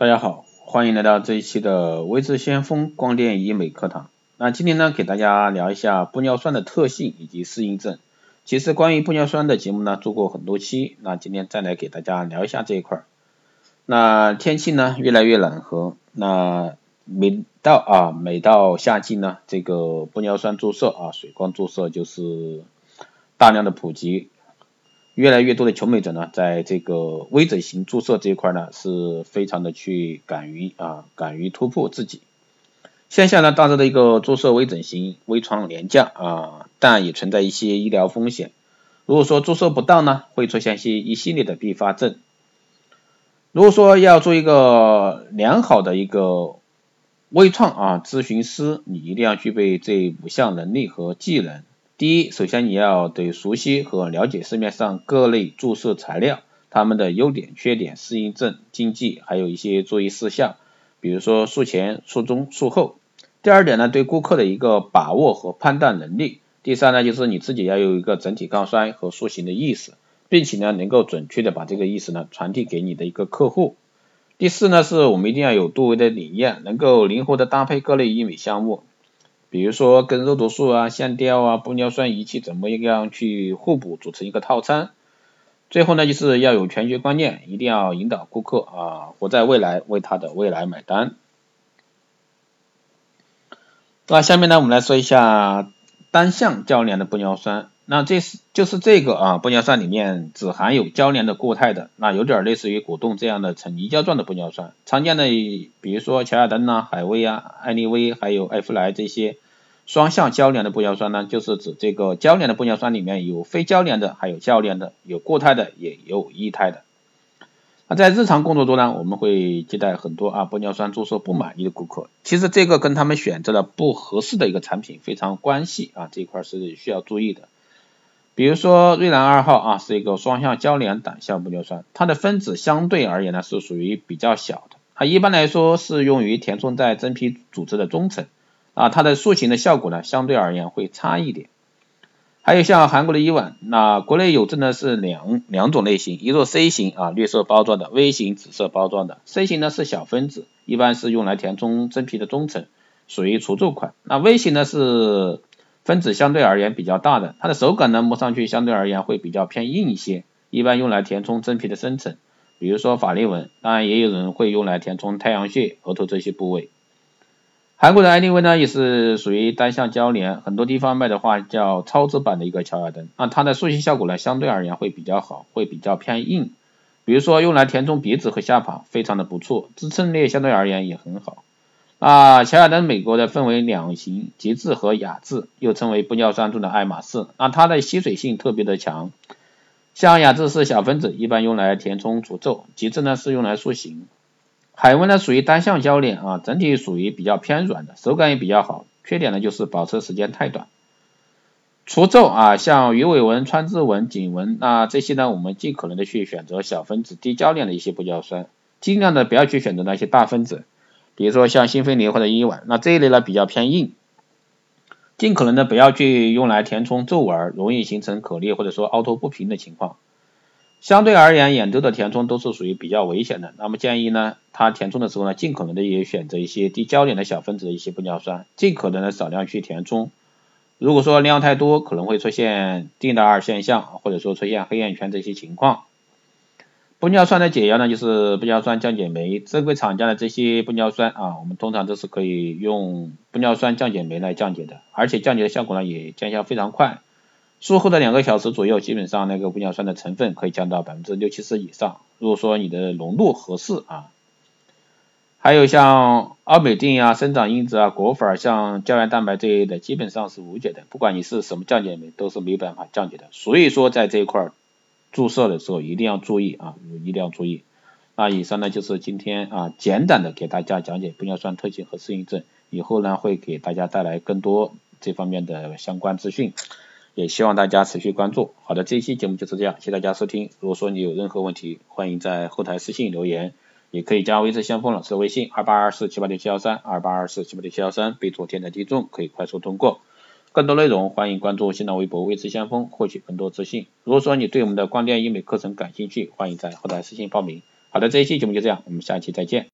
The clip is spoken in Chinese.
大家好，欢迎来到这一期的微智先锋光电医美课堂。那今天呢，给大家聊一下玻尿酸的特性以及适应症。其实关于玻尿酸的节目呢，做过很多期，那今天再来给大家聊一下这一块。那天气呢越来越暖和，那每到啊每到夏季呢，这个玻尿酸注射啊水光注射就是大量的普及。越来越多的求美者呢，在这个微整形注射这一块呢，是非常的去敢于啊，敢于突破自己。线下呢，大致的一个注射微整形微创廉价啊，但也存在一些医疗风险。如果说注射不当呢，会出现一些一系列的并发症。如果说要做一个良好的一个微创啊咨询师，你一定要具备这五项能力和技能。第一，首先你要得熟悉和了解市面上各类注射材料，它们的优点、缺点、适应症、禁忌，还有一些注意事项，比如说术前、术中、术后。第二点呢，对顾客的一个把握和判断能力。第三呢，就是你自己要有一个整体抗衰和塑形的意识，并且呢，能够准确的把这个意识呢传递给你的一个客户。第四呢，是我们一定要有多维的理念，能够灵活的搭配各类医美项目。比如说跟肉毒素啊、线雕啊、玻尿酸仪器怎么样去互补组成一个套餐。最后呢，就是要有全局观念，一定要引导顾客啊活在未来，为他的未来买单。那下面呢，我们来说一下单向教练的玻尿酸。那这是就是这个啊，玻尿酸里面只含有交联的固态的，那有点类似于果冻这样的呈泥胶状的玻尿酸。常见的比如说乔雅登呐、海威啊、艾丽薇还有艾芙莱这些双向交联的玻尿酸呢，就是指这个交联的玻尿酸里面有非交联的，还有交联的，有固态的，也有液态的。那在日常工作中呢，我们会接待很多啊玻尿酸注射不满意的顾客，其实这个跟他们选择了不合适的一个产品非常关系啊，这一块是需要注意的。比如说瑞兰二号啊，是一个双向交联胆效玻尿酸，它的分子相对而言呢是属于比较小的，它一般来说是用于填充在真皮组织的中层啊，它的塑形的效果呢相对而言会差一点。还有像韩国的伊婉，那国内有证的是两两种类型，一个 C 型啊绿色包装的，V 型紫色包装的，C 型呢是小分子，一般是用来填充真皮的中层，属于除皱款，那 V 型呢是。分子相对而言比较大的，它的手感呢摸上去相对而言会比较偏硬一些，一般用来填充真皮的深层，比如说法令纹，当然也有人会用来填充太阳穴、额头这些部位。韩国的艾丽薇呢也是属于单向交联，很多地方卖的话叫超值版的一个乔雅登，那它的塑形效果呢相对而言会比较好，会比较偏硬，比如说用来填充鼻子和下巴非常的不错，支撑力相对而言也很好。啊，乔雅登美国的分为两型，极致和雅致，又称为玻尿酸中的爱马仕。那它的吸水性特别的强，像雅致是小分子，一般用来填充除皱；极致呢是用来塑形。海纹呢属于单向交联啊，整体属于比较偏软的，手感也比较好。缺点呢就是保持时间太短。除皱啊，像鱼尾纹、川字纹、颈纹，那这些呢我们尽可能的去选择小分子、低交联的一些玻尿酸，尽量的不要去选择那些大分子。比如说像新菲林或者伊婉，那这一类呢比较偏硬，尽可能的不要去用来填充皱纹，容易形成可裂或者说凹凸不平的情况。相对而言，眼周的填充都是属于比较危险的，那么建议呢，它填充的时候呢，尽可能的也选择一些低焦点的小分子的一些玻尿酸，尽可能的少量去填充。如果说量太多，可能会出现定的二现象，或者说出现黑眼圈这些情况。玻尿酸的解药呢，就是玻尿酸降解酶。正规厂家的这些玻尿酸啊，我们通常都是可以用玻尿酸降解酶来降解的，而且降解的效果呢也见效非常快。术后的两个小时左右，基本上那个玻尿酸的成分可以降到百分之六七十以上。如果说你的浓度合适啊，还有像奥美定啊、生长因子啊、果粉像胶原蛋白这一类的，基本上是无解的。不管你是什么降解酶，都是没办法降解的。所以说在这一块儿。注射的时候一定要注意啊，一定要注意。那以上呢就是今天啊简短的给大家讲解玻尿酸特性和适应症，以后呢会给大家带来更多这方面的相关资讯，也希望大家持续关注。好的，这一期节目就是这样，谢谢大家收听。如果说你有任何问题，欢迎在后台私信留言，也可以加微之先锋老师的微信二八二四七八六七幺三二八二四七八六七幺三，备注天才听众，可以快速通过。更多内容，欢迎关注新浪微博“未知先锋”，获取更多资讯。如果说你对我们的光电医美课程感兴趣，欢迎在后台私信报名。好的，这一期节目就这样，我们下期再见。